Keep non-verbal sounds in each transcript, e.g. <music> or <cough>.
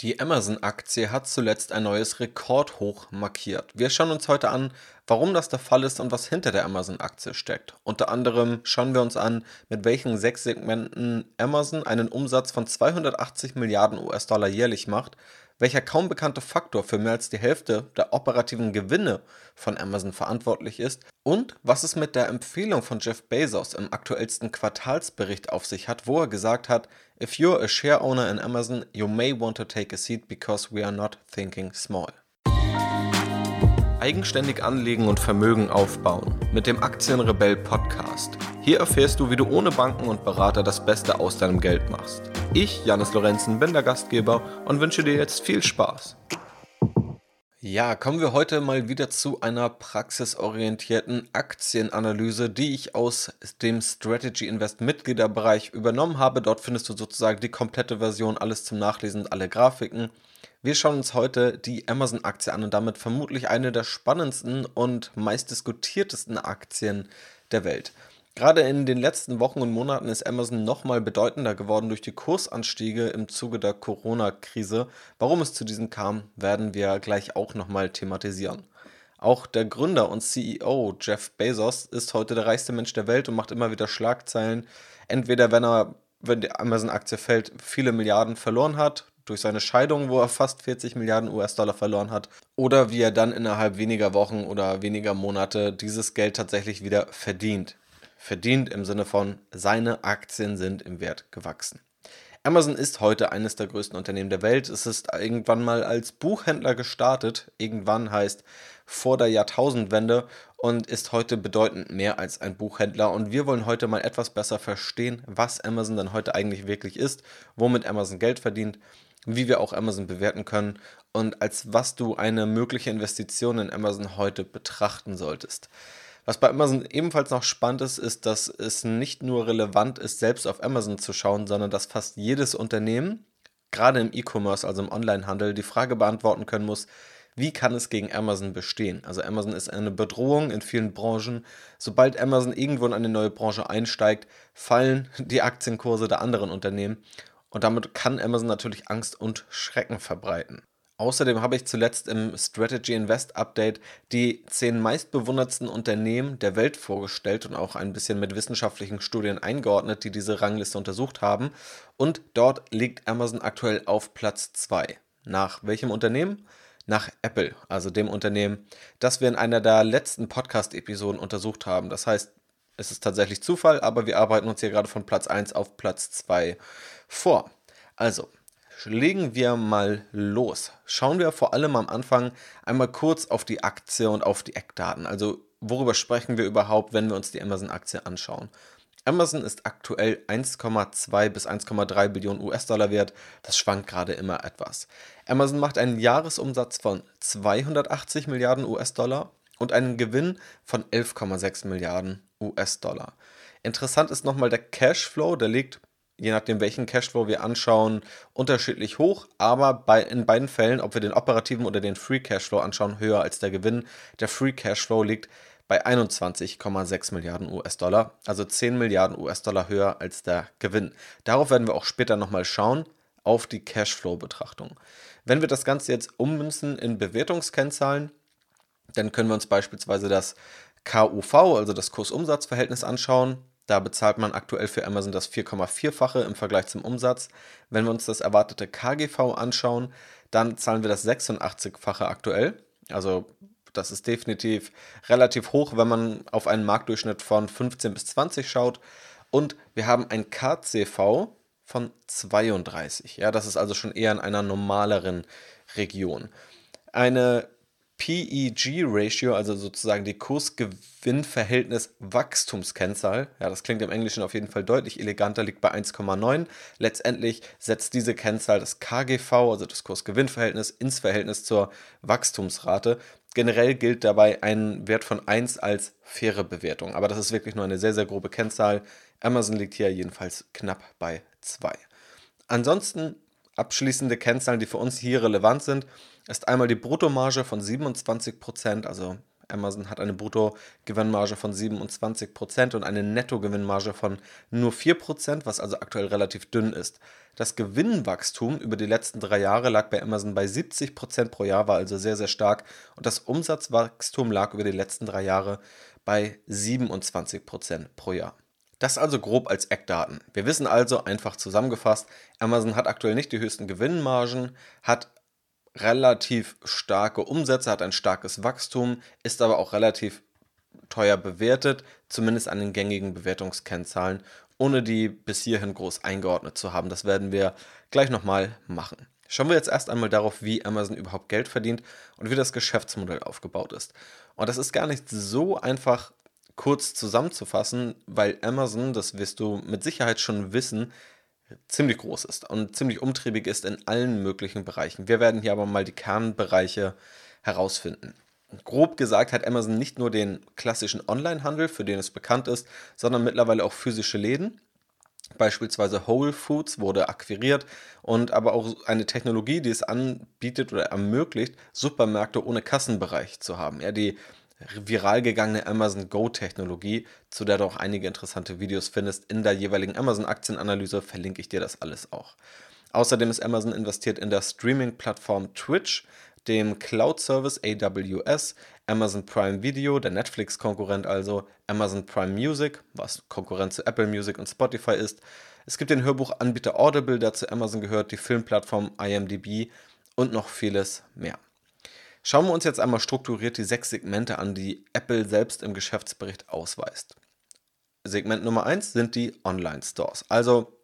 Die Amazon-Aktie hat zuletzt ein neues Rekordhoch markiert. Wir schauen uns heute an, warum das der Fall ist und was hinter der Amazon-Aktie steckt. Unter anderem schauen wir uns an, mit welchen sechs Segmenten Amazon einen Umsatz von 280 Milliarden US-Dollar jährlich macht, welcher kaum bekannte Faktor für mehr als die Hälfte der operativen Gewinne von Amazon verantwortlich ist und was es mit der Empfehlung von Jeff Bezos im aktuellsten Quartalsbericht auf sich hat, wo er gesagt hat, If you're a share owner in Amazon, you may want to take a seat because we are not thinking small. Eigenständig anlegen und Vermögen aufbauen mit dem Aktienrebell Podcast. Hier erfährst du, wie du ohne Banken und Berater das Beste aus deinem Geld machst. Ich, Janis Lorenzen, bin der Gastgeber und wünsche dir jetzt viel Spaß. Ja, kommen wir heute mal wieder zu einer praxisorientierten Aktienanalyse, die ich aus dem Strategy Invest Mitgliederbereich übernommen habe. Dort findest du sozusagen die komplette Version, alles zum Nachlesen, alle Grafiken. Wir schauen uns heute die Amazon-Aktie an und damit vermutlich eine der spannendsten und meistdiskutiertesten Aktien der Welt. Gerade in den letzten Wochen und Monaten ist Amazon nochmal bedeutender geworden durch die Kursanstiege im Zuge der Corona-Krise. Warum es zu diesen kam, werden wir gleich auch nochmal thematisieren. Auch der Gründer und CEO Jeff Bezos ist heute der reichste Mensch der Welt und macht immer wieder Schlagzeilen. Entweder wenn er, wenn die Amazon-Aktie fällt, viele Milliarden verloren hat, durch seine Scheidung, wo er fast 40 Milliarden US-Dollar verloren hat, oder wie er dann innerhalb weniger Wochen oder weniger Monate dieses Geld tatsächlich wieder verdient verdient im Sinne von seine Aktien sind im Wert gewachsen. Amazon ist heute eines der größten Unternehmen der Welt. Es ist irgendwann mal als Buchhändler gestartet. Irgendwann heißt vor der Jahrtausendwende und ist heute bedeutend mehr als ein Buchhändler. Und wir wollen heute mal etwas besser verstehen, was Amazon denn heute eigentlich wirklich ist, womit Amazon Geld verdient, wie wir auch Amazon bewerten können und als was du eine mögliche Investition in Amazon heute betrachten solltest. Was bei Amazon ebenfalls noch spannend ist, ist, dass es nicht nur relevant ist, selbst auf Amazon zu schauen, sondern dass fast jedes Unternehmen, gerade im E-Commerce, also im Onlinehandel, die Frage beantworten können muss, wie kann es gegen Amazon bestehen? Also Amazon ist eine Bedrohung in vielen Branchen. Sobald Amazon irgendwo in eine neue Branche einsteigt, fallen die Aktienkurse der anderen Unternehmen. Und damit kann Amazon natürlich Angst und Schrecken verbreiten. Außerdem habe ich zuletzt im Strategy Invest Update die zehn meistbewundertsten Unternehmen der Welt vorgestellt und auch ein bisschen mit wissenschaftlichen Studien eingeordnet, die diese Rangliste untersucht haben. Und dort liegt Amazon aktuell auf Platz 2. Nach welchem Unternehmen? Nach Apple, also dem Unternehmen, das wir in einer der letzten Podcast-Episoden untersucht haben. Das heißt, es ist tatsächlich Zufall, aber wir arbeiten uns hier gerade von Platz 1 auf Platz 2 vor. Also, legen wir mal los. Schauen wir vor allem am Anfang einmal kurz auf die Aktie und auf die Eckdaten. Also worüber sprechen wir überhaupt, wenn wir uns die Amazon-Aktie anschauen? Amazon ist aktuell 1,2 bis 1,3 Billionen US-Dollar wert. Das schwankt gerade immer etwas. Amazon macht einen Jahresumsatz von 280 Milliarden US-Dollar und einen Gewinn von 11,6 Milliarden US-Dollar. Interessant ist nochmal der Cashflow, der liegt je nachdem welchen Cashflow wir anschauen, unterschiedlich hoch, aber bei, in beiden Fällen, ob wir den operativen oder den Free Cashflow anschauen, höher als der Gewinn. Der Free Cashflow liegt bei 21,6 Milliarden US-Dollar, also 10 Milliarden US-Dollar höher als der Gewinn. Darauf werden wir auch später nochmal schauen, auf die Cashflow-Betrachtung. Wenn wir das Ganze jetzt ummünzen in Bewertungskennzahlen, dann können wir uns beispielsweise das KUV, also das Kursumsatzverhältnis anschauen. Da bezahlt man aktuell für Amazon das 4,4-fache im Vergleich zum Umsatz. Wenn wir uns das erwartete KGV anschauen, dann zahlen wir das 86-fache aktuell. Also das ist definitiv relativ hoch, wenn man auf einen Marktdurchschnitt von 15 bis 20 schaut. Und wir haben ein KCV von 32. Ja, das ist also schon eher in einer normaleren Region. Eine PEG-Ratio, also sozusagen die Kursgewinnverhältnis-Wachstumskennzahl, ja, das klingt im Englischen auf jeden Fall deutlich eleganter, liegt bei 1,9. Letztendlich setzt diese Kennzahl das KGV, also das Kursgewinnverhältnis, ins Verhältnis zur Wachstumsrate. Generell gilt dabei ein Wert von 1 als faire Bewertung, aber das ist wirklich nur eine sehr, sehr grobe Kennzahl. Amazon liegt hier jedenfalls knapp bei 2. Ansonsten abschließende Kennzahlen, die für uns hier relevant sind, ist einmal die Bruttomarge von 27%, also Amazon hat eine Bruttogewinnmarge von 27% und eine Nettogewinnmarge von nur 4%, was also aktuell relativ dünn ist. Das Gewinnwachstum über die letzten drei Jahre lag bei Amazon bei 70% pro Jahr, war also sehr, sehr stark. Und das Umsatzwachstum lag über die letzten drei Jahre bei 27% pro Jahr. Das also grob als Eckdaten. Wir wissen also einfach zusammengefasst, Amazon hat aktuell nicht die höchsten Gewinnmargen, hat relativ starke Umsätze, hat ein starkes Wachstum, ist aber auch relativ teuer bewertet, zumindest an den gängigen Bewertungskennzahlen, ohne die bis hierhin groß eingeordnet zu haben. Das werden wir gleich nochmal machen. Schauen wir jetzt erst einmal darauf, wie Amazon überhaupt Geld verdient und wie das Geschäftsmodell aufgebaut ist. Und das ist gar nicht so einfach kurz zusammenzufassen, weil Amazon, das wirst du mit Sicherheit schon wissen, ziemlich groß ist und ziemlich umtriebig ist in allen möglichen Bereichen. Wir werden hier aber mal die Kernbereiche herausfinden. Grob gesagt hat Amazon nicht nur den klassischen Onlinehandel, für den es bekannt ist, sondern mittlerweile auch physische Läden. Beispielsweise Whole Foods wurde akquiriert und aber auch eine Technologie, die es anbietet oder ermöglicht, Supermärkte ohne Kassenbereich zu haben. Ja, die viral gegangene Amazon Go-Technologie, zu der du auch einige interessante Videos findest. In der jeweiligen Amazon-Aktienanalyse verlinke ich dir das alles auch. Außerdem ist Amazon investiert in der Streaming-Plattform Twitch, dem Cloud-Service AWS, Amazon Prime Video, der Netflix-Konkurrent also, Amazon Prime Music, was Konkurrent zu Apple Music und Spotify ist. Es gibt den Hörbuchanbieter Audible, der zu Amazon gehört, die Filmplattform IMDb und noch vieles mehr. Schauen wir uns jetzt einmal strukturiert die sechs Segmente an, die Apple selbst im Geschäftsbericht ausweist. Segment Nummer eins sind die Online-Stores, also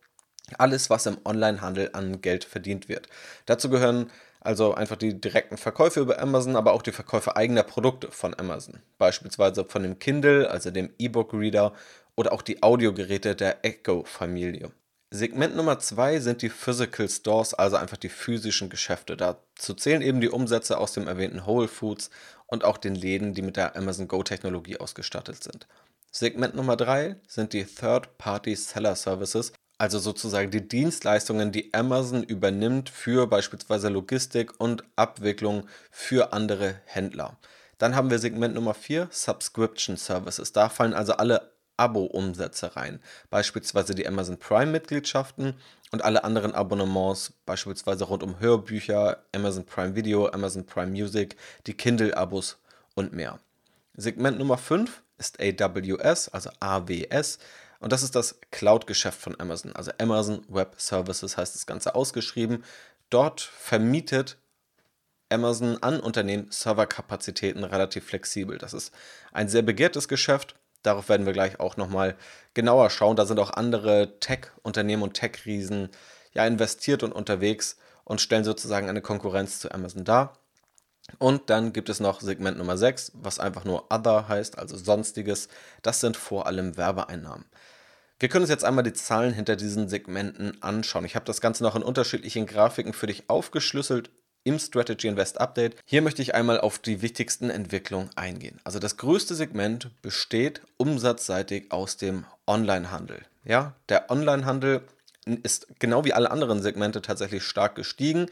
alles, was im Onlinehandel an Geld verdient wird. Dazu gehören also einfach die direkten Verkäufe über Amazon, aber auch die Verkäufe eigener Produkte von Amazon. Beispielsweise von dem Kindle, also dem E-Book-Reader oder auch die Audiogeräte der Echo-Familie. Segment Nummer zwei sind die Physical Stores, also einfach die physischen Geschäfte. Dazu zählen eben die Umsätze aus dem erwähnten Whole Foods und auch den Läden, die mit der Amazon Go-Technologie ausgestattet sind. Segment Nummer drei sind die Third-Party Seller Services, also sozusagen die Dienstleistungen, die Amazon übernimmt für beispielsweise Logistik und Abwicklung für andere Händler. Dann haben wir Segment Nummer 4, Subscription Services. Da fallen also alle Abo-Umsätze rein. Beispielsweise die Amazon Prime-Mitgliedschaften und alle anderen Abonnements, beispielsweise rund um Hörbücher, Amazon Prime Video, Amazon Prime Music, die Kindle-Abos und mehr. Segment Nummer 5 ist AWS, also AWS. Und das ist das Cloud-Geschäft von Amazon. Also Amazon Web Services heißt das Ganze ausgeschrieben. Dort vermietet Amazon an Unternehmen Serverkapazitäten relativ flexibel. Das ist ein sehr begehrtes Geschäft Darauf werden wir gleich auch nochmal genauer schauen. Da sind auch andere Tech-Unternehmen und Tech-Riesen ja investiert und unterwegs und stellen sozusagen eine Konkurrenz zu Amazon dar. Und dann gibt es noch Segment Nummer 6, was einfach nur Other heißt, also Sonstiges. Das sind vor allem Werbeeinnahmen. Wir können uns jetzt einmal die Zahlen hinter diesen Segmenten anschauen. Ich habe das Ganze noch in unterschiedlichen Grafiken für dich aufgeschlüsselt im Strategy Invest Update. Hier möchte ich einmal auf die wichtigsten Entwicklungen eingehen. Also das größte Segment besteht umsatzseitig aus dem Onlinehandel. Ja, der Onlinehandel ist genau wie alle anderen Segmente tatsächlich stark gestiegen.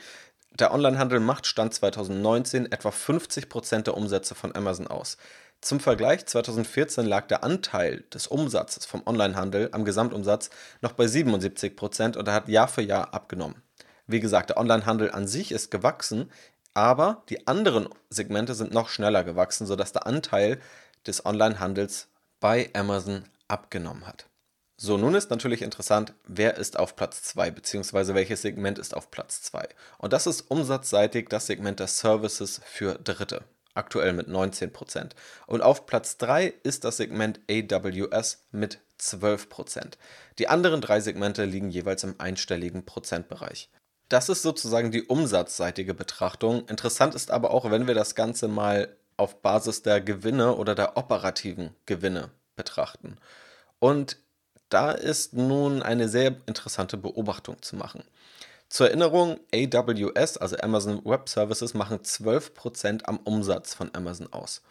Der Onlinehandel macht Stand 2019 etwa 50% der Umsätze von Amazon aus. Zum Vergleich, 2014 lag der Anteil des Umsatzes vom Onlinehandel am Gesamtumsatz noch bei 77% und er hat Jahr für Jahr abgenommen. Wie gesagt, der Onlinehandel an sich ist gewachsen, aber die anderen Segmente sind noch schneller gewachsen, sodass der Anteil des Onlinehandels bei Amazon abgenommen hat. So, nun ist natürlich interessant, wer ist auf Platz 2, beziehungsweise welches Segment ist auf Platz 2. Und das ist umsatzseitig das Segment der Services für Dritte, aktuell mit 19%. Und auf Platz 3 ist das Segment AWS mit 12%. Die anderen drei Segmente liegen jeweils im einstelligen Prozentbereich. Das ist sozusagen die umsatzseitige Betrachtung. Interessant ist aber auch, wenn wir das Ganze mal auf Basis der Gewinne oder der operativen Gewinne betrachten. Und da ist nun eine sehr interessante Beobachtung zu machen. Zur Erinnerung, AWS, also Amazon Web Services, machen 12% am Umsatz von Amazon aus.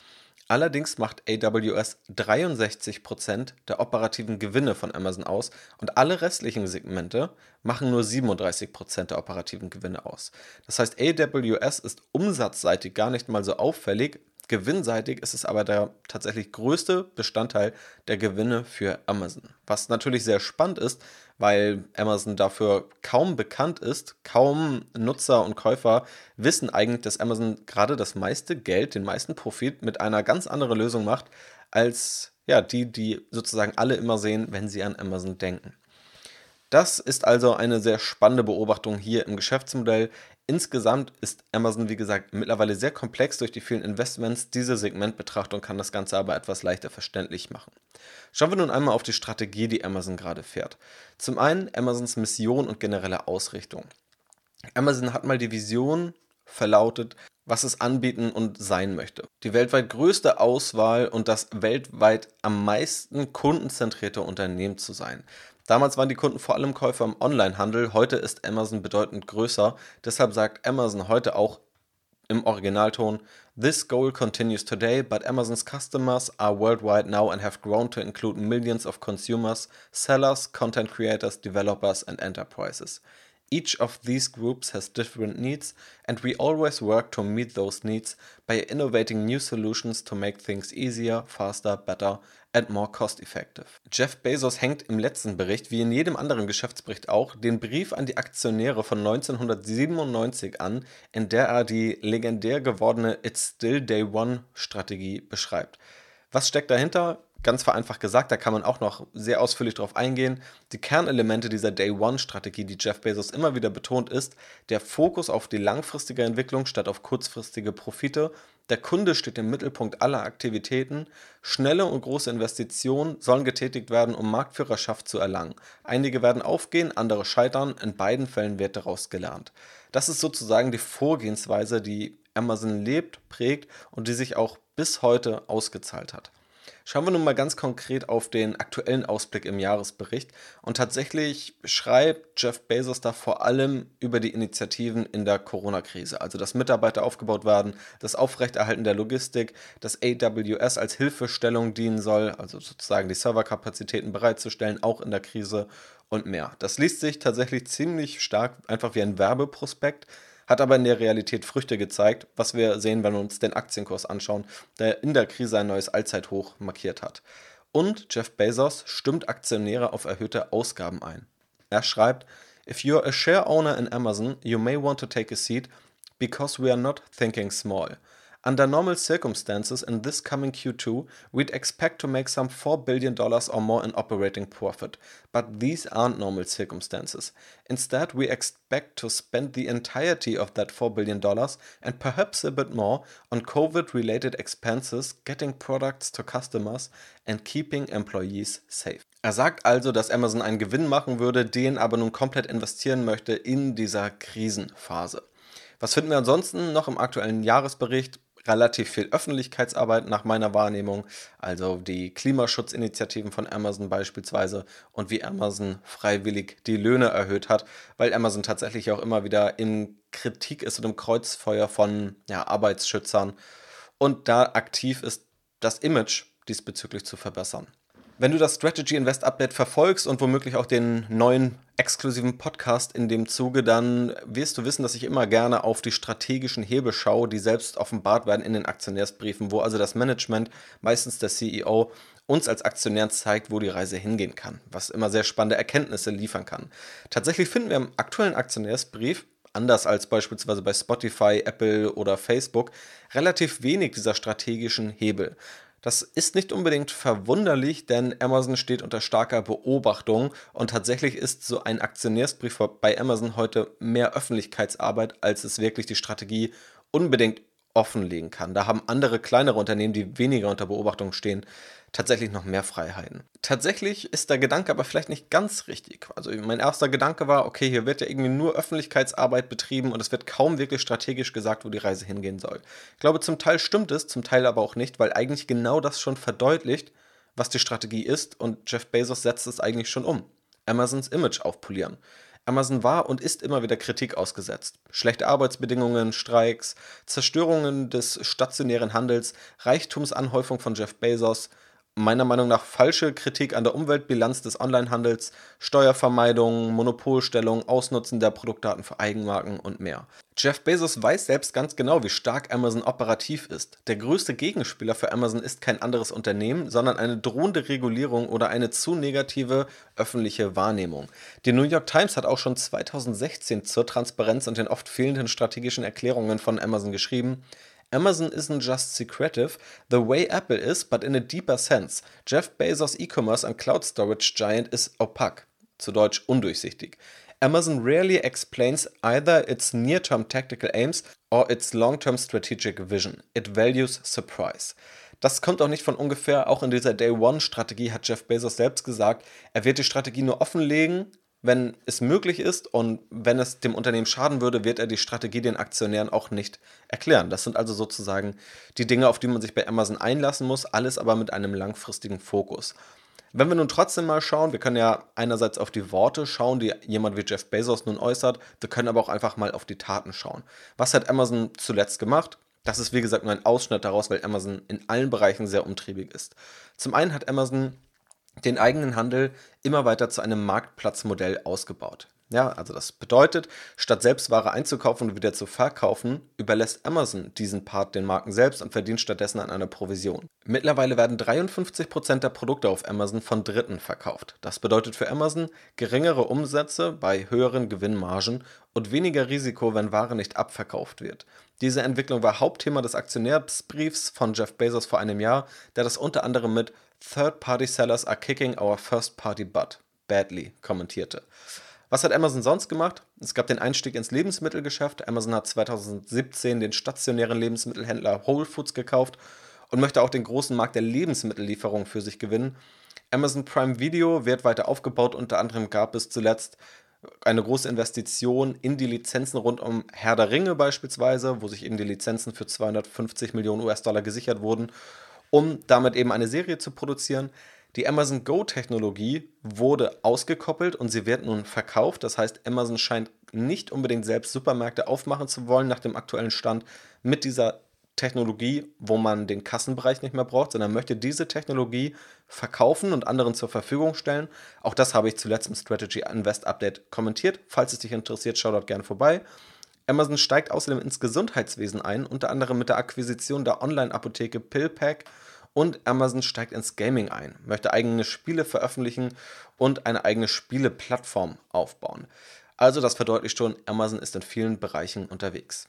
Allerdings macht AWS 63% der operativen Gewinne von Amazon aus und alle restlichen Segmente machen nur 37% der operativen Gewinne aus. Das heißt, AWS ist umsatzseitig gar nicht mal so auffällig, Gewinnseitig ist es aber der tatsächlich größte Bestandteil der Gewinne für Amazon. Was natürlich sehr spannend ist, weil Amazon dafür kaum bekannt ist. Kaum Nutzer und Käufer wissen eigentlich, dass Amazon gerade das meiste Geld, den meisten Profit mit einer ganz anderen Lösung macht, als ja, die, die sozusagen alle immer sehen, wenn sie an Amazon denken. Das ist also eine sehr spannende Beobachtung hier im Geschäftsmodell. Insgesamt ist Amazon, wie gesagt, mittlerweile sehr komplex durch die vielen Investments. Diese Segmentbetrachtung kann das Ganze aber etwas leichter verständlich machen. Schauen wir nun einmal auf die Strategie, die Amazon gerade fährt. Zum einen Amazons Mission und generelle Ausrichtung. Amazon hat mal die Vision verlautet, was es anbieten und sein möchte. Die weltweit größte Auswahl und das weltweit am meisten kundenzentrierte Unternehmen zu sein. Damals waren die Kunden vor allem Käufer im Onlinehandel, heute ist Amazon bedeutend größer. Deshalb sagt Amazon heute auch im Originalton, This goal continues today, but Amazon's customers are worldwide now and have grown to include millions of consumers, sellers, content creators, developers and enterprises. Each of these groups has different needs, and we always work to meet those needs by innovating new solutions to make things easier, faster, better and more cost effective. Jeff Bezos hängt im letzten Bericht, wie in jedem anderen Geschäftsbericht auch, den Brief an die Aktionäre von 1997 an, in der er die legendär gewordene It's Still Day One Strategie beschreibt. Was steckt dahinter? Ganz vereinfacht gesagt, da kann man auch noch sehr ausführlich drauf eingehen. Die Kernelemente dieser Day One-Strategie, die Jeff Bezos immer wieder betont, ist der Fokus auf die langfristige Entwicklung statt auf kurzfristige Profite. Der Kunde steht im Mittelpunkt aller Aktivitäten. Schnelle und große Investitionen sollen getätigt werden, um Marktführerschaft zu erlangen. Einige werden aufgehen, andere scheitern. In beiden Fällen wird daraus gelernt. Das ist sozusagen die Vorgehensweise, die Amazon lebt, prägt und die sich auch bis heute ausgezahlt hat. Schauen wir nun mal ganz konkret auf den aktuellen Ausblick im Jahresbericht. Und tatsächlich schreibt Jeff Bezos da vor allem über die Initiativen in der Corona-Krise. Also, dass Mitarbeiter aufgebaut werden, das Aufrechterhalten der Logistik, dass AWS als Hilfestellung dienen soll, also sozusagen die Serverkapazitäten bereitzustellen, auch in der Krise und mehr. Das liest sich tatsächlich ziemlich stark einfach wie ein Werbeprospekt hat aber in der Realität Früchte gezeigt, was wir sehen, wenn wir uns den Aktienkurs anschauen, der in der Krise ein neues Allzeithoch markiert hat. Und Jeff Bezos stimmt Aktionäre auf erhöhte Ausgaben ein. Er schreibt, If you're a share owner in Amazon, you may want to take a seat because we are not thinking small. Under normal circumstances in this coming Q2, we'd expect to make some $4 billion or more in operating profit. But these aren't normal circumstances. Instead, we expect to spend the entirety of that $4 billion and perhaps a bit more on COVID related expenses, getting products to customers and keeping employees safe. Er sagt also, dass Amazon einen Gewinn machen würde, den aber nun komplett investieren möchte in dieser Krisenphase. Was finden wir ansonsten noch im aktuellen Jahresbericht? Relativ viel Öffentlichkeitsarbeit nach meiner Wahrnehmung, also die Klimaschutzinitiativen von Amazon beispielsweise und wie Amazon freiwillig die Löhne erhöht hat, weil Amazon tatsächlich auch immer wieder in Kritik ist und im Kreuzfeuer von ja, Arbeitsschützern und da aktiv ist, das Image diesbezüglich zu verbessern. Wenn du das Strategy Invest Update verfolgst und womöglich auch den neuen exklusiven Podcast in dem Zuge, dann wirst du wissen, dass ich immer gerne auf die strategischen Hebel schaue, die selbst offenbart werden in den Aktionärsbriefen, wo also das Management, meistens der CEO, uns als Aktionären zeigt, wo die Reise hingehen kann, was immer sehr spannende Erkenntnisse liefern kann. Tatsächlich finden wir im aktuellen Aktionärsbrief anders als beispielsweise bei Spotify, Apple oder Facebook, relativ wenig dieser strategischen Hebel. Das ist nicht unbedingt verwunderlich, denn Amazon steht unter starker Beobachtung und tatsächlich ist so ein Aktionärsbrief bei Amazon heute mehr Öffentlichkeitsarbeit, als es wirklich die Strategie unbedingt offenlegen kann. Da haben andere kleinere Unternehmen, die weniger unter Beobachtung stehen, tatsächlich noch mehr Freiheiten. Tatsächlich ist der Gedanke aber vielleicht nicht ganz richtig. Also mein erster Gedanke war, okay, hier wird ja irgendwie nur Öffentlichkeitsarbeit betrieben und es wird kaum wirklich strategisch gesagt, wo die Reise hingehen soll. Ich glaube, zum Teil stimmt es, zum Teil aber auch nicht, weil eigentlich genau das schon verdeutlicht, was die Strategie ist und Jeff Bezos setzt es eigentlich schon um. Amazons Image aufpolieren. Amazon war und ist immer wieder Kritik ausgesetzt. Schlechte Arbeitsbedingungen, Streiks, Zerstörungen des stationären Handels, Reichtumsanhäufung von Jeff Bezos meiner Meinung nach falsche Kritik an der Umweltbilanz des Onlinehandels, Steuervermeidung, Monopolstellung, Ausnutzen der Produktdaten für Eigenmarken und mehr. Jeff Bezos weiß selbst ganz genau, wie stark Amazon operativ ist. Der größte Gegenspieler für Amazon ist kein anderes Unternehmen, sondern eine drohende Regulierung oder eine zu negative öffentliche Wahrnehmung. Die New York Times hat auch schon 2016 zur Transparenz und den oft fehlenden strategischen Erklärungen von Amazon geschrieben, Amazon isn't just secretive, the way Apple is, but in a deeper sense. Jeff Bezos' e-commerce and cloud storage giant is opaque, zu Deutsch undurchsichtig. Amazon rarely explains either its near-term tactical aims or its long-term strategic vision. It values surprise. Das kommt auch nicht von ungefähr. Auch in dieser Day One-Strategie hat Jeff Bezos selbst gesagt, er wird die Strategie nur offenlegen, wenn es möglich ist und wenn es dem Unternehmen schaden würde, wird er die Strategie den Aktionären auch nicht erklären. Das sind also sozusagen die Dinge, auf die man sich bei Amazon einlassen muss, alles aber mit einem langfristigen Fokus. Wenn wir nun trotzdem mal schauen, wir können ja einerseits auf die Worte schauen, die jemand wie Jeff Bezos nun äußert, wir können aber auch einfach mal auf die Taten schauen. Was hat Amazon zuletzt gemacht? Das ist wie gesagt nur ein Ausschnitt daraus, weil Amazon in allen Bereichen sehr umtriebig ist. Zum einen hat Amazon den eigenen Handel immer weiter zu einem Marktplatzmodell ausgebaut. Ja, also das bedeutet, statt selbst Ware einzukaufen und wieder zu verkaufen, überlässt Amazon diesen Part den Marken selbst und verdient stattdessen an einer Provision. Mittlerweile werden 53% der Produkte auf Amazon von Dritten verkauft. Das bedeutet für Amazon geringere Umsätze bei höheren Gewinnmargen und weniger Risiko, wenn Ware nicht abverkauft wird. Diese Entwicklung war Hauptthema des Aktionärsbriefs von Jeff Bezos vor einem Jahr, der das unter anderem mit Third-party sellers are kicking our first-party butt badly kommentierte. Was hat Amazon sonst gemacht? Es gab den Einstieg ins Lebensmittelgeschäft. Amazon hat 2017 den stationären Lebensmittelhändler Whole Foods gekauft und möchte auch den großen Markt der Lebensmittellieferung für sich gewinnen. Amazon Prime Video wird weiter aufgebaut. Unter anderem gab es zuletzt eine große Investition in die Lizenzen rund um Herr der Ringe beispielsweise, wo sich eben die Lizenzen für 250 Millionen US-Dollar gesichert wurden um damit eben eine Serie zu produzieren. Die Amazon Go-Technologie wurde ausgekoppelt und sie wird nun verkauft. Das heißt, Amazon scheint nicht unbedingt selbst Supermärkte aufmachen zu wollen nach dem aktuellen Stand mit dieser Technologie, wo man den Kassenbereich nicht mehr braucht, sondern möchte diese Technologie verkaufen und anderen zur Verfügung stellen. Auch das habe ich zuletzt im Strategy Invest Update kommentiert. Falls es dich interessiert, schau dort gerne vorbei. Amazon steigt außerdem ins Gesundheitswesen ein, unter anderem mit der Akquisition der Online-Apotheke PillPack und Amazon steigt ins Gaming ein, möchte eigene Spiele veröffentlichen und eine eigene Spieleplattform aufbauen. Also das verdeutlicht schon, Amazon ist in vielen Bereichen unterwegs.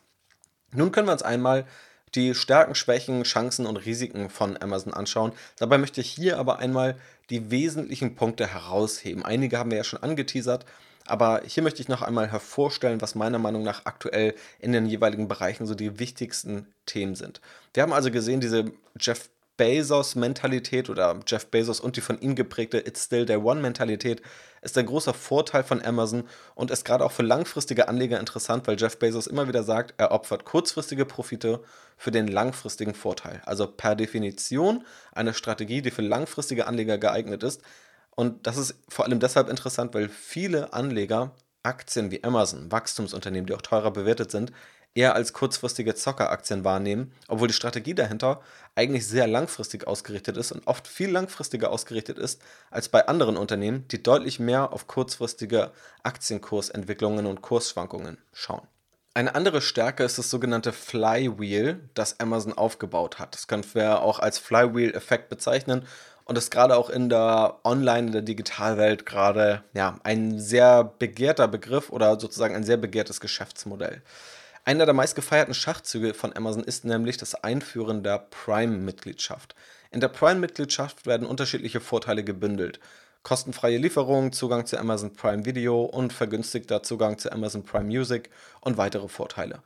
Nun können wir uns einmal die Stärken, Schwächen, Chancen und Risiken von Amazon anschauen. Dabei möchte ich hier aber einmal die wesentlichen Punkte herausheben. Einige haben wir ja schon angeteasert, aber hier möchte ich noch einmal hervorstellen, was meiner Meinung nach aktuell in den jeweiligen Bereichen so die wichtigsten Themen sind. Wir haben also gesehen, diese Jeff Bezos-Mentalität oder Jeff Bezos und die von ihm geprägte It's Still Day One-Mentalität ist ein großer Vorteil von Amazon und ist gerade auch für langfristige Anleger interessant, weil Jeff Bezos immer wieder sagt, er opfert kurzfristige Profite für den langfristigen Vorteil. Also per Definition eine Strategie, die für langfristige Anleger geeignet ist, und das ist vor allem deshalb interessant, weil viele Anleger Aktien wie Amazon, Wachstumsunternehmen, die auch teurer bewertet sind, eher als kurzfristige Zockeraktien wahrnehmen, obwohl die Strategie dahinter eigentlich sehr langfristig ausgerichtet ist und oft viel langfristiger ausgerichtet ist als bei anderen Unternehmen, die deutlich mehr auf kurzfristige Aktienkursentwicklungen und Kursschwankungen schauen. Eine andere Stärke ist das sogenannte Flywheel, das Amazon aufgebaut hat. Das können wir auch als Flywheel-Effekt bezeichnen und ist gerade auch in der Online, in Digitalwelt gerade ja, ein sehr begehrter Begriff oder sozusagen ein sehr begehrtes Geschäftsmodell. Einer der meistgefeierten Schachzüge von Amazon ist nämlich das Einführen der Prime-Mitgliedschaft. In der Prime-Mitgliedschaft werden unterschiedliche Vorteile gebündelt. Kostenfreie Lieferung, Zugang zu Amazon Prime Video und vergünstigter Zugang zu Amazon Prime Music und weitere Vorteile.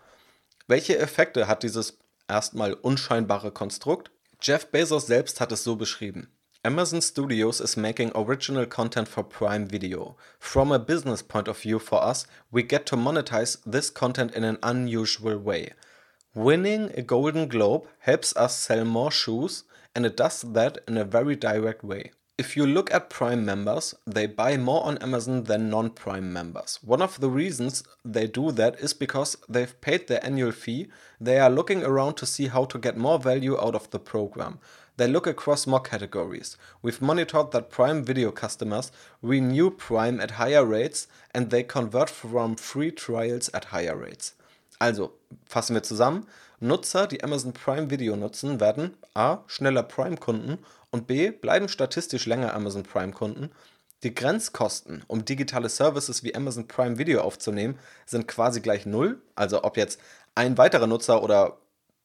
Welche Effekte hat dieses erstmal unscheinbare Konstrukt? Jeff Bezos selbst hat es so beschrieben. Amazon Studios is making original content for Prime Video. From a business point of view for us, we get to monetize this content in an unusual way. Winning a Golden Globe helps us sell more shoes, and it does that in a very direct way. If you look at Prime members, they buy more on Amazon than non Prime members. One of the reasons they do that is because they've paid their annual fee, they are looking around to see how to get more value out of the program. They look across more categories. We've monitored that Prime Video customers renew Prime at higher rates and they convert from free trials at higher rates. Also, fassen wir zusammen. Nutzer, die Amazon Prime Video nutzen, werden a. schneller Prime-Kunden und b. bleiben statistisch länger Amazon Prime-Kunden. Die Grenzkosten, um digitale Services wie Amazon Prime Video aufzunehmen, sind quasi gleich null. Also ob jetzt ein weiterer Nutzer oder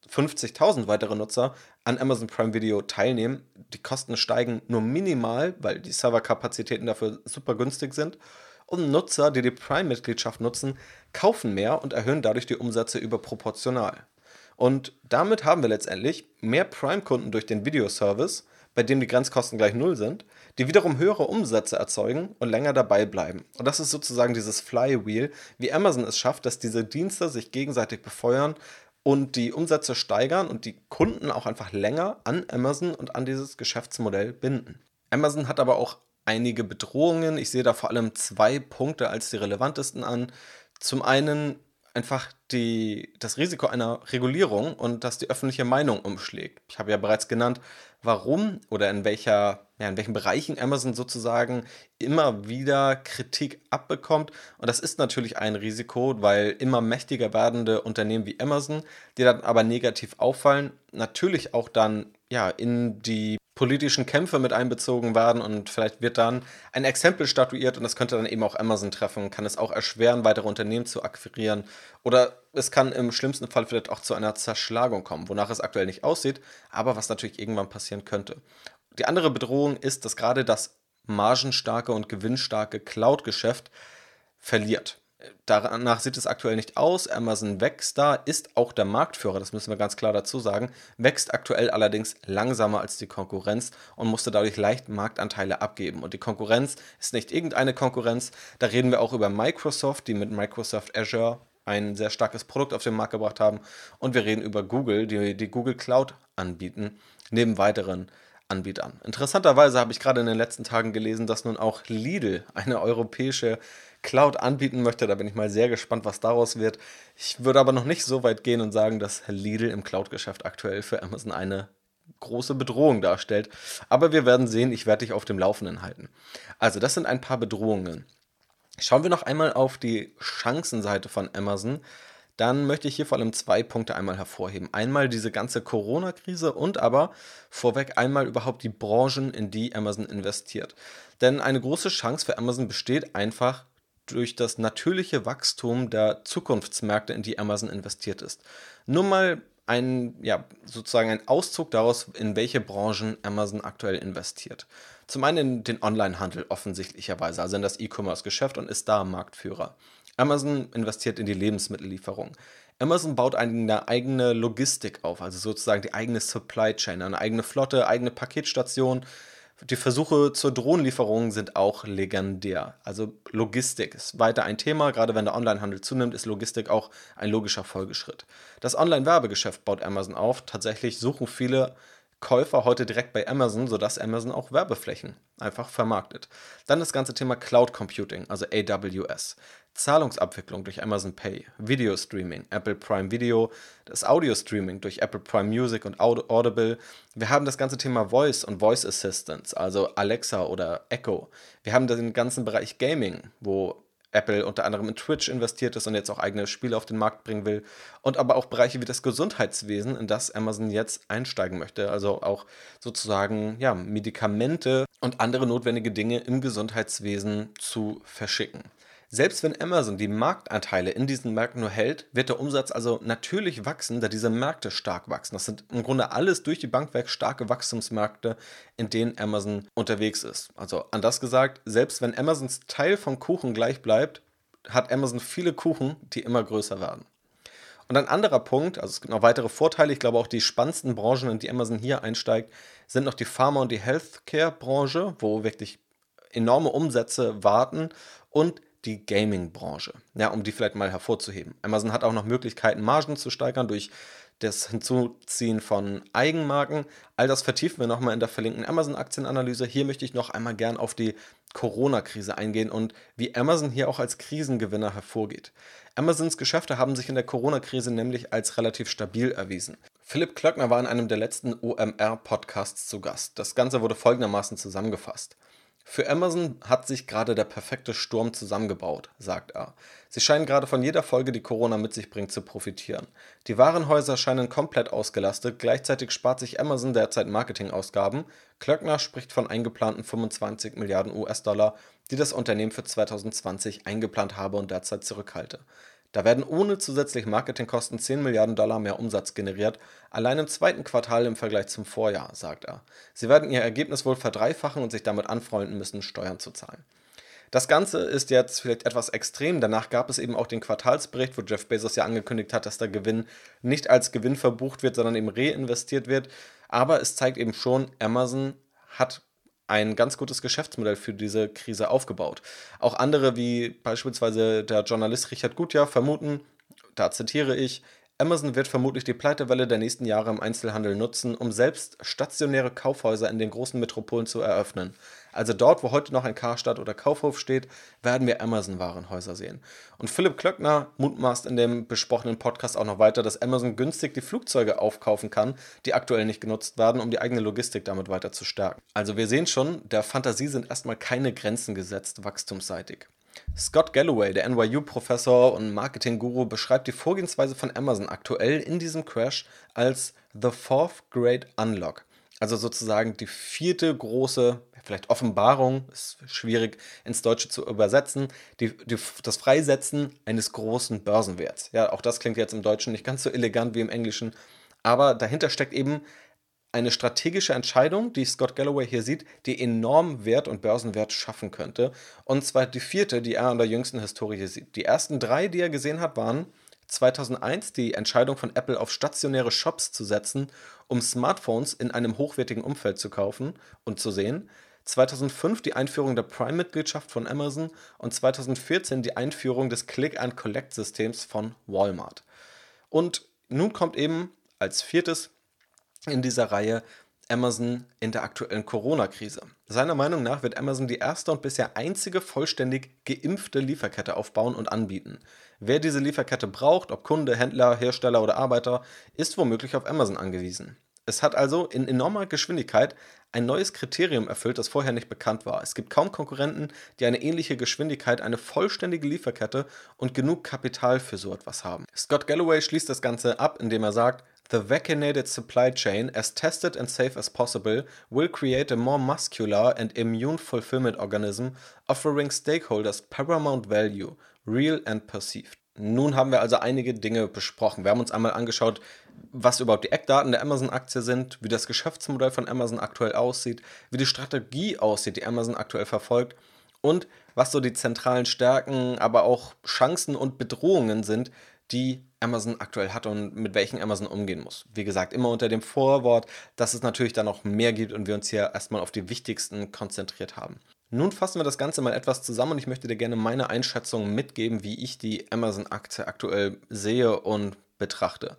50.000 weitere Nutzer an Amazon Prime Video teilnehmen. Die Kosten steigen nur minimal, weil die Serverkapazitäten dafür super günstig sind. Und Nutzer, die die Prime-Mitgliedschaft nutzen, kaufen mehr und erhöhen dadurch die Umsätze überproportional. Und damit haben wir letztendlich mehr Prime-Kunden durch den Videoservice, bei dem die Grenzkosten gleich null sind, die wiederum höhere Umsätze erzeugen und länger dabei bleiben. Und das ist sozusagen dieses Flywheel, wie Amazon es schafft, dass diese Dienste sich gegenseitig befeuern und die Umsätze steigern und die Kunden auch einfach länger an Amazon und an dieses Geschäftsmodell binden. Amazon hat aber auch einige Bedrohungen. Ich sehe da vor allem zwei Punkte als die relevantesten an. Zum einen einfach die, das Risiko einer Regulierung und dass die öffentliche Meinung umschlägt. Ich habe ja bereits genannt, warum oder in, welcher, ja, in welchen Bereichen Amazon sozusagen immer wieder Kritik abbekommt. Und das ist natürlich ein Risiko, weil immer mächtiger werdende Unternehmen wie Amazon, die dann aber negativ auffallen, natürlich auch dann ja, in die politischen Kämpfe mit einbezogen werden und vielleicht wird dann ein Exempel statuiert und das könnte dann eben auch Amazon treffen, kann es auch erschweren, weitere Unternehmen zu akquirieren oder es kann im schlimmsten Fall vielleicht auch zu einer Zerschlagung kommen, wonach es aktuell nicht aussieht, aber was natürlich irgendwann passieren könnte. Die andere Bedrohung ist, dass gerade das margenstarke und gewinnstarke Cloud-Geschäft verliert. Danach sieht es aktuell nicht aus. Amazon wächst da, ist auch der Marktführer, das müssen wir ganz klar dazu sagen, wächst aktuell allerdings langsamer als die Konkurrenz und musste dadurch leicht Marktanteile abgeben. Und die Konkurrenz ist nicht irgendeine Konkurrenz, da reden wir auch über Microsoft, die mit Microsoft Azure ein sehr starkes Produkt auf den Markt gebracht haben. Und wir reden über Google, die die Google Cloud anbieten, neben weiteren Anbietern. Interessanterweise habe ich gerade in den letzten Tagen gelesen, dass nun auch Lidl eine europäische Cloud anbieten möchte. Da bin ich mal sehr gespannt, was daraus wird. Ich würde aber noch nicht so weit gehen und sagen, dass Lidl im Cloud-Geschäft aktuell für Amazon eine große Bedrohung darstellt. Aber wir werden sehen, ich werde dich auf dem Laufenden halten. Also, das sind ein paar Bedrohungen. Schauen wir noch einmal auf die Chancenseite von Amazon. Dann möchte ich hier vor allem zwei Punkte einmal hervorheben. Einmal diese ganze Corona-Krise und aber vorweg einmal überhaupt die Branchen, in die Amazon investiert. Denn eine große Chance für Amazon besteht einfach durch das natürliche Wachstum der Zukunftsmärkte, in die Amazon investiert ist. Nur mal ein, ja, sozusagen ein Auszug daraus, in welche Branchen Amazon aktuell investiert. Zum einen in den Onlinehandel offensichtlicherweise, also in das E-Commerce-Geschäft und ist da Marktführer. Amazon investiert in die Lebensmittellieferung. Amazon baut eine eigene Logistik auf, also sozusagen die eigene Supply Chain, eine eigene Flotte, eigene Paketstation, die Versuche zur Drohnenlieferung sind auch legendär. Also Logistik ist weiter ein Thema. Gerade wenn der Onlinehandel zunimmt, ist Logistik auch ein logischer Folgeschritt. Das Online-Werbegeschäft baut Amazon auf. Tatsächlich suchen viele Käufer heute direkt bei Amazon, sodass Amazon auch Werbeflächen einfach vermarktet. Dann das ganze Thema Cloud Computing, also AWS. Zahlungsabwicklung durch Amazon Pay, Video Streaming, Apple Prime Video, das Audio Streaming durch Apple Prime Music und Audible. Wir haben das ganze Thema Voice und Voice Assistance, also Alexa oder Echo. Wir haben den ganzen Bereich Gaming, wo Apple unter anderem in Twitch investiert ist und jetzt auch eigene Spiele auf den Markt bringen will. Und aber auch Bereiche wie das Gesundheitswesen, in das Amazon jetzt einsteigen möchte. Also auch sozusagen ja, Medikamente und andere notwendige Dinge im Gesundheitswesen zu verschicken. Selbst wenn Amazon die Marktanteile in diesen Märkten nur hält, wird der Umsatz also natürlich wachsen, da diese Märkte stark wachsen. Das sind im Grunde alles durch die Bank weg starke Wachstumsmärkte, in denen Amazon unterwegs ist. Also anders gesagt, selbst wenn Amazons Teil vom Kuchen gleich bleibt, hat Amazon viele Kuchen, die immer größer werden. Und ein anderer Punkt, also es gibt noch weitere Vorteile, ich glaube auch die spannendsten Branchen, in die Amazon hier einsteigt, sind noch die Pharma- und die Healthcare-Branche, wo wirklich enorme Umsätze warten und die Gaming-Branche, ja, um die vielleicht mal hervorzuheben. Amazon hat auch noch Möglichkeiten, Margen zu steigern durch das Hinzuziehen von Eigenmarken. All das vertiefen wir nochmal in der verlinkten Amazon-Aktienanalyse. Hier möchte ich noch einmal gern auf die Corona-Krise eingehen und wie Amazon hier auch als Krisengewinner hervorgeht. Amazons Geschäfte haben sich in der Corona-Krise nämlich als relativ stabil erwiesen. Philipp Klöckner war in einem der letzten OMR-Podcasts zu Gast. Das Ganze wurde folgendermaßen zusammengefasst. Für Amazon hat sich gerade der perfekte Sturm zusammengebaut, sagt er. Sie scheinen gerade von jeder Folge, die Corona mit sich bringt, zu profitieren. Die Warenhäuser scheinen komplett ausgelastet, gleichzeitig spart sich Amazon derzeit Marketingausgaben. Klöckner spricht von eingeplanten 25 Milliarden US-Dollar, die das Unternehmen für 2020 eingeplant habe und derzeit zurückhalte. Da werden ohne zusätzliche Marketingkosten 10 Milliarden Dollar mehr Umsatz generiert, allein im zweiten Quartal im Vergleich zum Vorjahr, sagt er. Sie werden ihr Ergebnis wohl verdreifachen und sich damit anfreunden müssen, Steuern zu zahlen. Das Ganze ist jetzt vielleicht etwas extrem. Danach gab es eben auch den Quartalsbericht, wo Jeff Bezos ja angekündigt hat, dass der Gewinn nicht als Gewinn verbucht wird, sondern eben reinvestiert wird. Aber es zeigt eben schon, Amazon hat ein ganz gutes Geschäftsmodell für diese Krise aufgebaut. Auch andere, wie beispielsweise der Journalist Richard Gutjahr, vermuten, da zitiere ich, Amazon wird vermutlich die Pleitewelle der nächsten Jahre im Einzelhandel nutzen, um selbst stationäre Kaufhäuser in den großen Metropolen zu eröffnen. Also dort, wo heute noch ein Karstadt oder Kaufhof steht, werden wir Amazon-Warenhäuser sehen. Und Philipp Klöckner mutmaßt in dem besprochenen Podcast auch noch weiter, dass Amazon günstig die Flugzeuge aufkaufen kann, die aktuell nicht genutzt werden, um die eigene Logistik damit weiter zu stärken. Also wir sehen schon, der Fantasie sind erstmal keine Grenzen gesetzt, wachstumsseitig. Scott Galloway, der NYU-Professor und Marketing-Guru, beschreibt die Vorgehensweise von Amazon aktuell in diesem Crash als The Fourth Great Unlock. Also sozusagen die vierte große, vielleicht Offenbarung, ist schwierig ins Deutsche zu übersetzen, die, die, das Freisetzen eines großen Börsenwerts. Ja, auch das klingt jetzt im Deutschen nicht ganz so elegant wie im Englischen, aber dahinter steckt eben eine strategische Entscheidung, die Scott Galloway hier sieht, die enorm Wert und Börsenwert schaffen könnte. Und zwar die vierte, die er in der jüngsten Historie sieht. Die ersten drei, die er gesehen hat, waren 2001 die Entscheidung von Apple auf stationäre Shops zu setzen, um Smartphones in einem hochwertigen Umfeld zu kaufen und zu sehen. 2005 die Einführung der Prime-Mitgliedschaft von Amazon und 2014 die Einführung des Click-and-Collect-Systems von Walmart. Und nun kommt eben als viertes in dieser Reihe Amazon in der aktuellen Corona-Krise. Seiner Meinung nach wird Amazon die erste und bisher einzige vollständig geimpfte Lieferkette aufbauen und anbieten. Wer diese Lieferkette braucht, ob Kunde, Händler, Hersteller oder Arbeiter, ist womöglich auf Amazon angewiesen. Es hat also in enormer Geschwindigkeit ein neues Kriterium erfüllt, das vorher nicht bekannt war. Es gibt kaum Konkurrenten, die eine ähnliche Geschwindigkeit, eine vollständige Lieferkette und genug Kapital für so etwas haben. Scott Galloway schließt das Ganze ab, indem er sagt, The vaccinated supply chain, as tested and safe as possible, will create a more muscular and immune fulfillment organism, offering stakeholders paramount value, real and perceived. Nun haben wir also einige Dinge besprochen. Wir haben uns einmal angeschaut, was überhaupt die Eckdaten der Amazon-Aktie sind, wie das Geschäftsmodell von Amazon aktuell aussieht, wie die Strategie aussieht, die Amazon aktuell verfolgt und was so die zentralen Stärken, aber auch Chancen und Bedrohungen sind, die Amazon aktuell hat und mit welchen Amazon umgehen muss. Wie gesagt, immer unter dem Vorwort, dass es natürlich da noch mehr gibt und wir uns hier erstmal auf die wichtigsten konzentriert haben. Nun fassen wir das Ganze mal etwas zusammen und ich möchte dir gerne meine Einschätzung mitgeben, wie ich die Amazon-Aktie aktuell sehe und betrachte.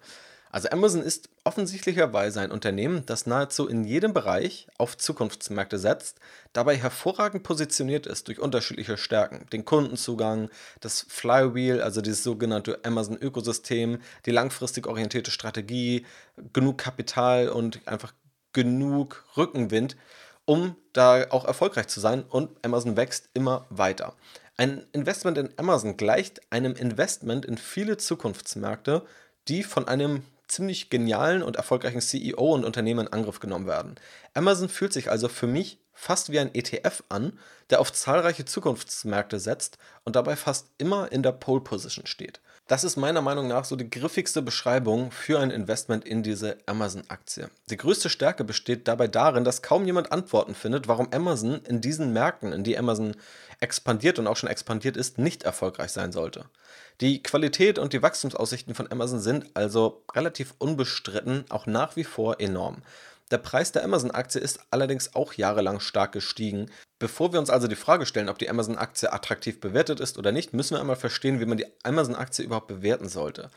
Also Amazon ist offensichtlicherweise ein Unternehmen, das nahezu in jedem Bereich auf Zukunftsmärkte setzt, dabei hervorragend positioniert ist durch unterschiedliche Stärken. Den Kundenzugang, das Flywheel, also dieses sogenannte Amazon-Ökosystem, die langfristig orientierte Strategie, genug Kapital und einfach genug Rückenwind, um da auch erfolgreich zu sein und Amazon wächst immer weiter. Ein Investment in Amazon gleicht einem Investment in viele Zukunftsmärkte, die von einem ziemlich genialen und erfolgreichen CEO und Unternehmen in Angriff genommen werden. Amazon fühlt sich also für mich fast wie ein ETF an, der auf zahlreiche Zukunftsmärkte setzt und dabei fast immer in der Pole Position steht. Das ist meiner Meinung nach so die griffigste Beschreibung für ein Investment in diese Amazon-Aktie. Die größte Stärke besteht dabei darin, dass kaum jemand Antworten findet, warum Amazon in diesen Märkten, in die Amazon expandiert und auch schon expandiert ist, nicht erfolgreich sein sollte. Die Qualität und die Wachstumsaussichten von Amazon sind also relativ unbestritten, auch nach wie vor enorm. Der Preis der Amazon-Aktie ist allerdings auch jahrelang stark gestiegen. Bevor wir uns also die Frage stellen, ob die Amazon-Aktie attraktiv bewertet ist oder nicht, müssen wir einmal verstehen, wie man die Amazon-Aktie überhaupt bewerten sollte.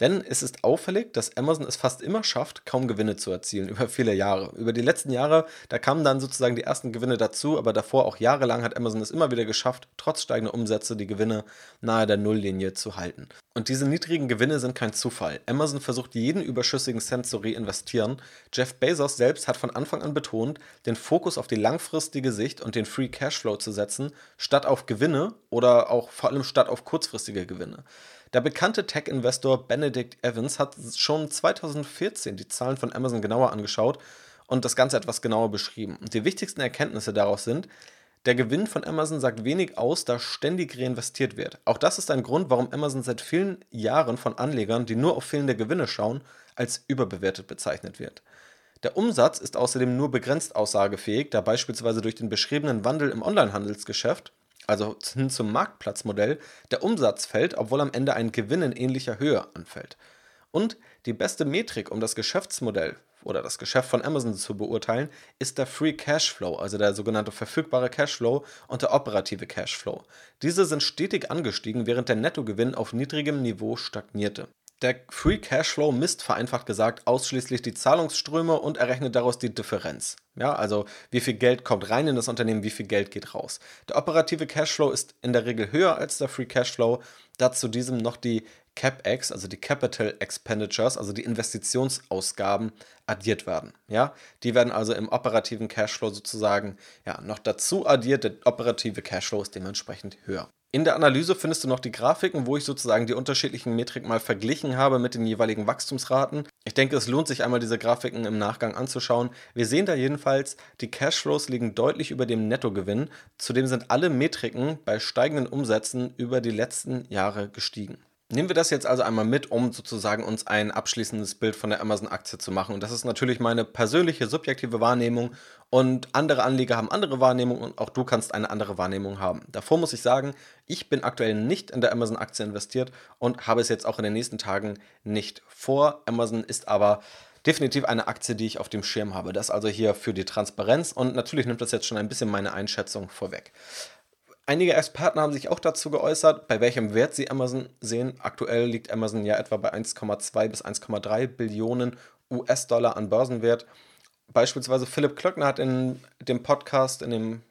Denn es ist auffällig, dass Amazon es fast immer schafft, kaum Gewinne zu erzielen <laughs> über viele Jahre. Über die letzten Jahre, da kamen dann sozusagen die ersten Gewinne dazu, aber davor auch jahrelang hat Amazon es immer wieder geschafft, trotz steigender Umsätze die Gewinne nahe der Nulllinie zu halten. Und diese niedrigen Gewinne sind kein Zufall. Amazon versucht jeden überschüssigen Cent zu reinvestieren. Jeff Bezos selbst hat von Anfang an betont, den Fokus auf die langfristige Sicht und den Free Cashflow zu setzen, statt auf Gewinne oder auch vor allem statt auf kurzfristige Gewinne. Der bekannte Tech-Investor Benedict Evans hat schon 2014 die Zahlen von Amazon genauer angeschaut und das Ganze etwas genauer beschrieben. Und die wichtigsten Erkenntnisse daraus sind, der Gewinn von Amazon sagt wenig aus, da ständig reinvestiert wird. Auch das ist ein Grund, warum Amazon seit vielen Jahren von Anlegern, die nur auf fehlende Gewinne schauen, als überbewertet bezeichnet wird. Der Umsatz ist außerdem nur begrenzt aussagefähig, da beispielsweise durch den beschriebenen Wandel im Onlinehandelsgeschäft, also hin zum Marktplatzmodell, der Umsatz fällt, obwohl am Ende ein Gewinn in ähnlicher Höhe anfällt. Und die beste Metrik, um das Geschäftsmodell oder das Geschäft von Amazon zu beurteilen, ist der Free Cashflow, also der sogenannte verfügbare Cashflow und der operative Cashflow. Diese sind stetig angestiegen, während der Nettogewinn auf niedrigem Niveau stagnierte. Der Free Cashflow misst vereinfacht gesagt ausschließlich die Zahlungsströme und errechnet daraus die Differenz. Ja, also wie viel Geld kommt rein in das Unternehmen, wie viel Geld geht raus. Der operative Cashflow ist in der Regel höher als der Free Cashflow. Dazu diesem noch die CapEx, also die Capital Expenditures, also die Investitionsausgaben, addiert werden. Ja, die werden also im operativen Cashflow sozusagen ja, noch dazu addiert. Der operative Cashflow ist dementsprechend höher. In der Analyse findest du noch die Grafiken, wo ich sozusagen die unterschiedlichen Metriken mal verglichen habe mit den jeweiligen Wachstumsraten. Ich denke, es lohnt sich einmal diese Grafiken im Nachgang anzuschauen. Wir sehen da jedenfalls, die Cashflows liegen deutlich über dem Nettogewinn. Zudem sind alle Metriken bei steigenden Umsätzen über die letzten Jahre gestiegen. Nehmen wir das jetzt also einmal mit, um sozusagen uns ein abschließendes Bild von der Amazon-Aktie zu machen. Und das ist natürlich meine persönliche subjektive Wahrnehmung und andere Anleger haben andere Wahrnehmungen und auch du kannst eine andere Wahrnehmung haben. Davor muss ich sagen, ich bin aktuell nicht in der Amazon-Aktie investiert und habe es jetzt auch in den nächsten Tagen nicht vor. Amazon ist aber definitiv eine Aktie, die ich auf dem Schirm habe. Das also hier für die Transparenz und natürlich nimmt das jetzt schon ein bisschen meine Einschätzung vorweg. Einige Experten haben sich auch dazu geäußert, bei welchem Wert sie Amazon sehen. Aktuell liegt Amazon ja etwa bei 1,2 bis 1,3 Billionen US-Dollar an Börsenwert. Beispielsweise Philipp Klöckner hat in dem Podcast, in dem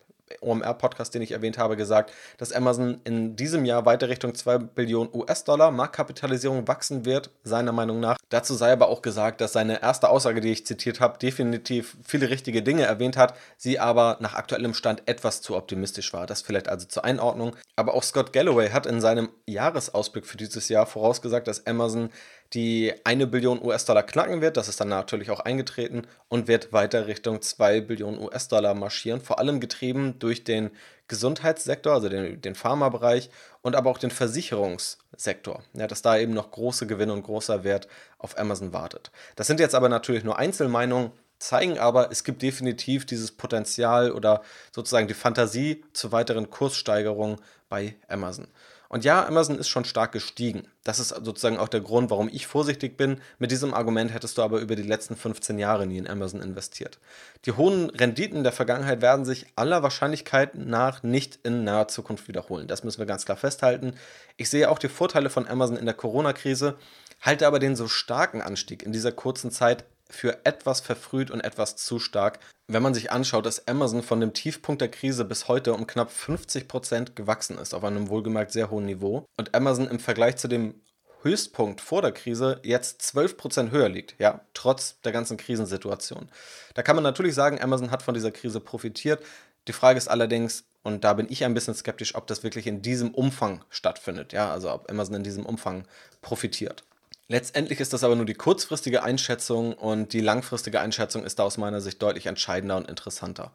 OMR-Podcast, den ich erwähnt habe, gesagt, dass Amazon in diesem Jahr weiter Richtung 2 Billionen US-Dollar Marktkapitalisierung wachsen wird, seiner Meinung nach. Dazu sei aber auch gesagt, dass seine erste Aussage, die ich zitiert habe, definitiv viele richtige Dinge erwähnt hat, sie aber nach aktuellem Stand etwas zu optimistisch war. Das vielleicht also zur Einordnung. Aber auch Scott Galloway hat in seinem Jahresausblick für dieses Jahr vorausgesagt, dass Amazon die eine Billion US-Dollar knacken wird. Das ist dann natürlich auch eingetreten und wird weiter Richtung 2 Billionen US-Dollar marschieren. Vor allem getrieben durch den Gesundheitssektor, also den, den Pharmabereich und aber auch den Versicherungssektor. Ja, dass da eben noch große Gewinne und großer Wert auf Amazon wartet. Das sind jetzt aber natürlich nur Einzelmeinungen zeigen aber, es gibt definitiv dieses Potenzial oder sozusagen die Fantasie zu weiteren Kurssteigerungen bei Amazon. Und ja, Amazon ist schon stark gestiegen. Das ist sozusagen auch der Grund, warum ich vorsichtig bin. Mit diesem Argument hättest du aber über die letzten 15 Jahre nie in Amazon investiert. Die hohen Renditen der Vergangenheit werden sich aller Wahrscheinlichkeit nach nicht in naher Zukunft wiederholen. Das müssen wir ganz klar festhalten. Ich sehe auch die Vorteile von Amazon in der Corona-Krise, halte aber den so starken Anstieg in dieser kurzen Zeit für etwas verfrüht und etwas zu stark, wenn man sich anschaut, dass Amazon von dem Tiefpunkt der Krise bis heute um knapp 50 Prozent gewachsen ist, auf einem wohlgemerkt sehr hohen Niveau. Und Amazon im Vergleich zu dem Höchstpunkt vor der Krise jetzt 12% höher liegt, ja, trotz der ganzen Krisensituation. Da kann man natürlich sagen, Amazon hat von dieser Krise profitiert. Die Frage ist allerdings, und da bin ich ein bisschen skeptisch, ob das wirklich in diesem Umfang stattfindet, ja, also ob Amazon in diesem Umfang profitiert. Letztendlich ist das aber nur die kurzfristige Einschätzung und die langfristige Einschätzung ist da aus meiner Sicht deutlich entscheidender und interessanter.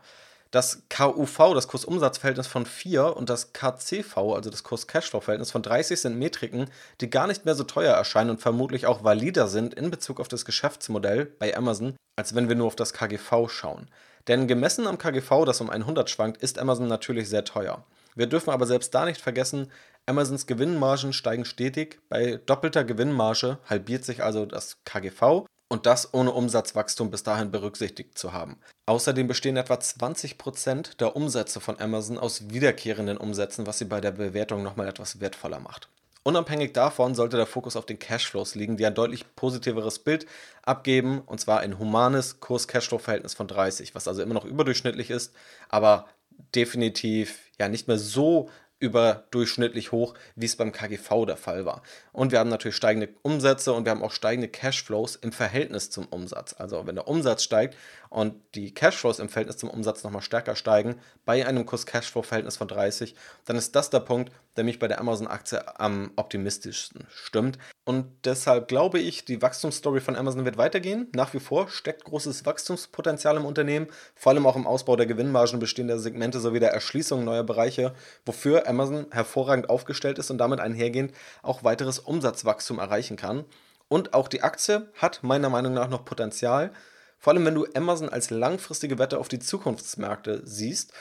Das KUV, das Kursumsatzverhältnis von 4 und das KCV, also das Kurs-Cashflow-Verhältnis von 30 sind Metriken, die gar nicht mehr so teuer erscheinen und vermutlich auch valider sind in Bezug auf das Geschäftsmodell bei Amazon, als wenn wir nur auf das KGV schauen. Denn gemessen am KGV, das um 100 schwankt, ist Amazon natürlich sehr teuer. Wir dürfen aber selbst da nicht vergessen, Amazons Gewinnmargen steigen stetig. Bei doppelter Gewinnmarge halbiert sich also das KGV und das ohne Umsatzwachstum bis dahin berücksichtigt zu haben. Außerdem bestehen etwa 20% der Umsätze von Amazon aus wiederkehrenden Umsätzen, was sie bei der Bewertung nochmal etwas wertvoller macht. Unabhängig davon sollte der Fokus auf den Cashflows liegen, die ein deutlich positiveres Bild abgeben, und zwar ein humanes Kurs-Cashflow-Verhältnis von 30, was also immer noch überdurchschnittlich ist, aber definitiv ja nicht mehr so überdurchschnittlich hoch, wie es beim KGV der Fall war. Und wir haben natürlich steigende Umsätze und wir haben auch steigende Cashflows im Verhältnis zum Umsatz. Also wenn der Umsatz steigt und die Cashflows im Verhältnis zum Umsatz nochmal stärker steigen, bei einem Kurs-Cashflow-Verhältnis von 30, dann ist das der Punkt, der mich bei der Amazon-Aktie am optimistischsten stimmt. Und deshalb glaube ich, die Wachstumsstory von Amazon wird weitergehen. Nach wie vor steckt großes Wachstumspotenzial im Unternehmen, vor allem auch im Ausbau der Gewinnmargen bestehender Segmente sowie der Erschließung neuer Bereiche, wofür Amazon hervorragend aufgestellt ist und damit einhergehend auch weiteres Umsatzwachstum erreichen kann. Und auch die Aktie hat meiner Meinung nach noch Potenzial. Vor allem, wenn du Amazon als langfristige Wette auf die Zukunftsmärkte siehst,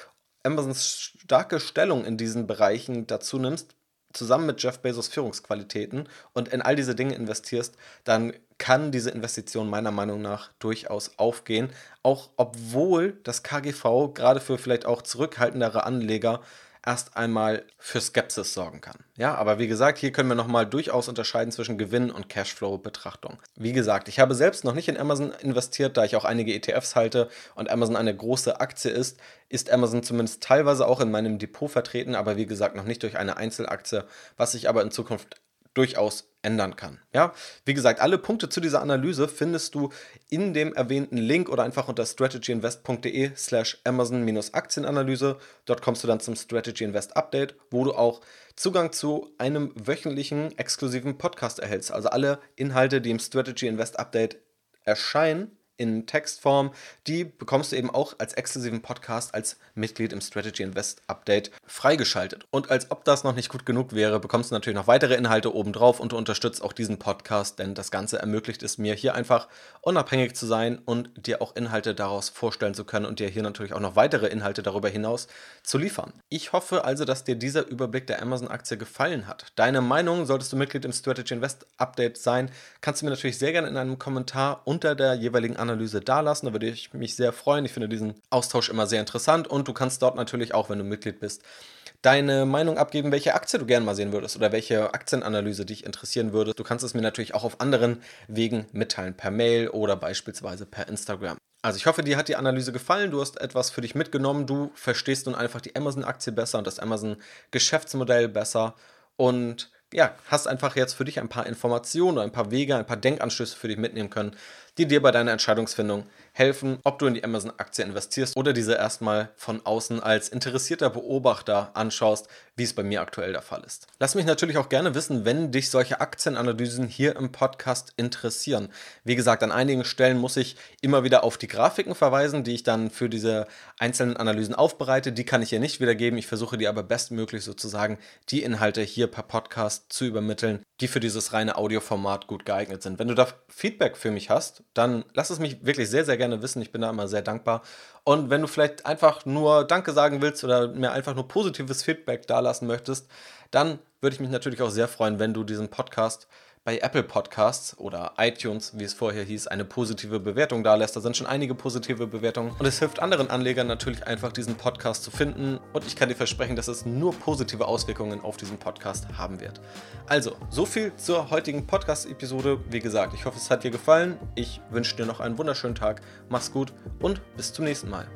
Amazons starke Stellung in diesen Bereichen dazu nimmst, zusammen mit Jeff Bezos Führungsqualitäten und in all diese Dinge investierst, dann kann diese Investition meiner Meinung nach durchaus aufgehen, auch obwohl das KGV gerade für vielleicht auch zurückhaltendere Anleger erst einmal für Skepsis sorgen kann. Ja, aber wie gesagt, hier können wir nochmal durchaus unterscheiden zwischen Gewinn- und Cashflow-Betrachtung. Wie gesagt, ich habe selbst noch nicht in Amazon investiert, da ich auch einige ETFs halte und Amazon eine große Aktie ist, ist Amazon zumindest teilweise auch in meinem Depot vertreten, aber wie gesagt noch nicht durch eine Einzelaktie, was sich aber in Zukunft durchaus ändern kann. Ja, wie gesagt, alle Punkte zu dieser Analyse findest du in dem erwähnten Link oder einfach unter strategyinvest.de slash Amazon-Aktienanalyse. Dort kommst du dann zum Strategy Invest Update, wo du auch Zugang zu einem wöchentlichen exklusiven Podcast erhältst. Also alle Inhalte, die im Strategy Invest Update erscheinen, in Textform, die bekommst du eben auch als exklusiven Podcast als Mitglied im Strategy Invest Update freigeschaltet. Und als ob das noch nicht gut genug wäre, bekommst du natürlich noch weitere Inhalte obendrauf und du unterstützt auch diesen Podcast, denn das Ganze ermöglicht es mir hier einfach unabhängig zu sein und dir auch Inhalte daraus vorstellen zu können und dir hier natürlich auch noch weitere Inhalte darüber hinaus zu liefern. Ich hoffe also, dass dir dieser Überblick der Amazon-Aktie gefallen hat. Deine Meinung, solltest du Mitglied im Strategy Invest Update sein, kannst du mir natürlich sehr gerne in einem Kommentar unter der jeweiligen Analyse Analyse dalassen. Da würde ich mich sehr freuen. Ich finde diesen Austausch immer sehr interessant und du kannst dort natürlich auch, wenn du Mitglied bist, deine Meinung abgeben, welche Aktie du gerne mal sehen würdest oder welche Aktienanalyse dich interessieren würde. Du kannst es mir natürlich auch auf anderen Wegen mitteilen, per Mail oder beispielsweise per Instagram. Also ich hoffe, dir hat die Analyse gefallen, du hast etwas für dich mitgenommen, du verstehst nun einfach die Amazon-Aktie besser und das Amazon-Geschäftsmodell besser und ja, hast einfach jetzt für dich ein paar Informationen, ein paar Wege, ein paar Denkanstöße für dich mitnehmen können, die dir bei deiner Entscheidungsfindung helfen, ob du in die Amazon-Aktie investierst oder diese erstmal von außen als interessierter Beobachter anschaust, wie es bei mir aktuell der Fall ist. Lass mich natürlich auch gerne wissen, wenn dich solche Aktienanalysen hier im Podcast interessieren. Wie gesagt, an einigen Stellen muss ich immer wieder auf die Grafiken verweisen, die ich dann für diese einzelnen Analysen aufbereite. Die kann ich hier nicht wiedergeben. Ich versuche dir aber bestmöglich sozusagen die Inhalte hier per Podcast zu übermitteln, die für dieses reine Audioformat gut geeignet sind. Wenn du da Feedback für mich hast, dann lass es mich wirklich sehr, sehr gerne wissen. Ich bin da immer sehr dankbar. Und wenn du vielleicht einfach nur Danke sagen willst oder mir einfach nur positives Feedback dalassen möchtest, dann würde ich mich natürlich auch sehr freuen, wenn du diesen Podcast bei Apple Podcasts oder iTunes, wie es vorher hieß, eine positive Bewertung da lässt. Da sind schon einige positive Bewertungen und es hilft anderen Anlegern natürlich einfach, diesen Podcast zu finden und ich kann dir versprechen, dass es nur positive Auswirkungen auf diesen Podcast haben wird. Also, so viel zur heutigen Podcast-Episode. Wie gesagt, ich hoffe, es hat dir gefallen. Ich wünsche dir noch einen wunderschönen Tag. Mach's gut und bis zum nächsten Mal.